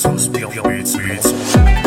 Sus Beats Beats